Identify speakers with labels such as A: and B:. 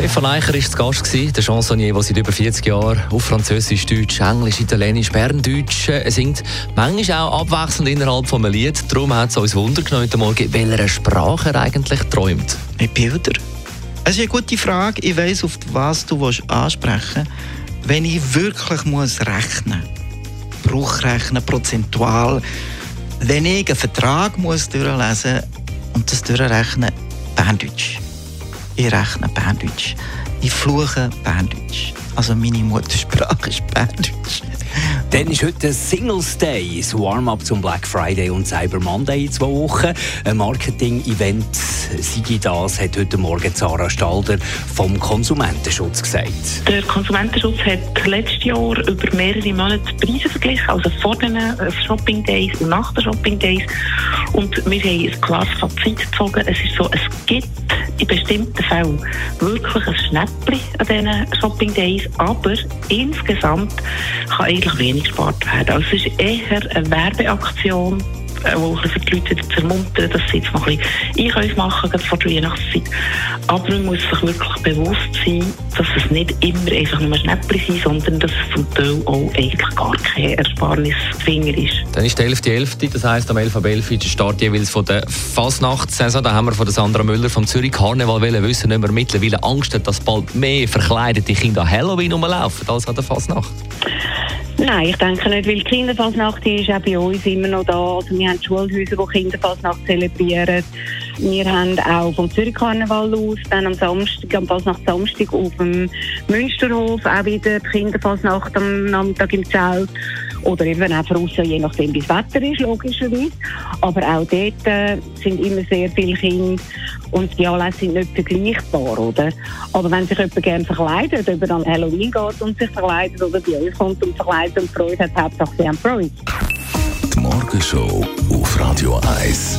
A: Stefan Eicher war zu Gast, der Chansonnier, der seit über 40 Jahren auf Französisch, Deutsch, Englisch, Italienisch, Berndeutsch äh, singt. Manchmal auch abwechselnd innerhalb von einem Lied. Darum hat es uns Wunder genommen heute Morgen, welcher Sprache er eigentlich träumt.
B: Mit Bilder? Es ist eine gute Frage. Ich weiss, auf was du ansprechen willst. Wenn ich wirklich muss rechnen muss, Bruchrechnen, prozentual, wenn ich einen Vertrag muss durchlesen und das durchrechnen, Berndeutsch. Ich rechne Berndeutsch. Ich fluche Berndeutsch. Also meine Muttersprache ist Berndeutsch.
C: Dann ist heute Singles Day, das Warm-up zum Black Friday und Cyber Monday in zwei Wochen. Ein Marketing-Event, sei das, hat heute Morgen Sarah Stalder vom Konsumentenschutz gesagt.
D: Der Konsumentenschutz hat letztes Jahr über mehrere Monate Preise verglichen, also vor den äh, Shopping Days und nach den Shopping Days. Und wir haben ein klares Fazit gezogen. Es ist so, es gibt in bestimmten Fällen wirklich ein Schnäppchen an diesen Shopping Days, aber insgesamt kann eigentlich wenig gespart werden. Also es ist eher eine Werbeaktion, äh, wo für die Leute zu ermuntern, dass sie jetzt noch ein bisschen Einkäufe machen, vor der Weihnachtszeit. Aber man muss sich wirklich bewusst sein, dass es nicht immer einfach nur Schnäppchen sind, sondern dass es zum Teil auch eigentlich gar keine Ersparnisfinger ist.
A: Dann ist der 11.11., .11., das heisst am 11.11. der Start jeweils von der Fasnachtssaison. Da haben wir von der Sandra Müller vom Zürich Karneval wissen, ob wir mittlerweile Angst hat, dass bald mehr verkleidete Kinder an Halloween rumlaufen als an der Fasnacht.
E: Nein, ich denke nicht, weil die Kinderfasnacht ist auch bei uns immer noch da. Also wir haben Schulhäuser, die Kinderfasnacht zelebrieren. Wir haben auch vom Zürich Karneval aus, dann am Samstag, am Fasnacht Samstag auf dem Münsterhof auch wieder die Kinderfasnacht am Nachmittag im Zelt. Oder eben auch draussen, je nachdem wie das Wetter ist, logischerweise. Aber auch dort äh, sind immer sehr viele Kinder und die Anlässe sind nicht vergleichbar, oder? Aber wenn sich jemand gerne verkleidet, ob er an Halloween geht und sich verkleidet oder bei euch kommt und verkleidet und Freude hat, Hauptsache sie haben.
F: Die Morgenshow auf Radio 1.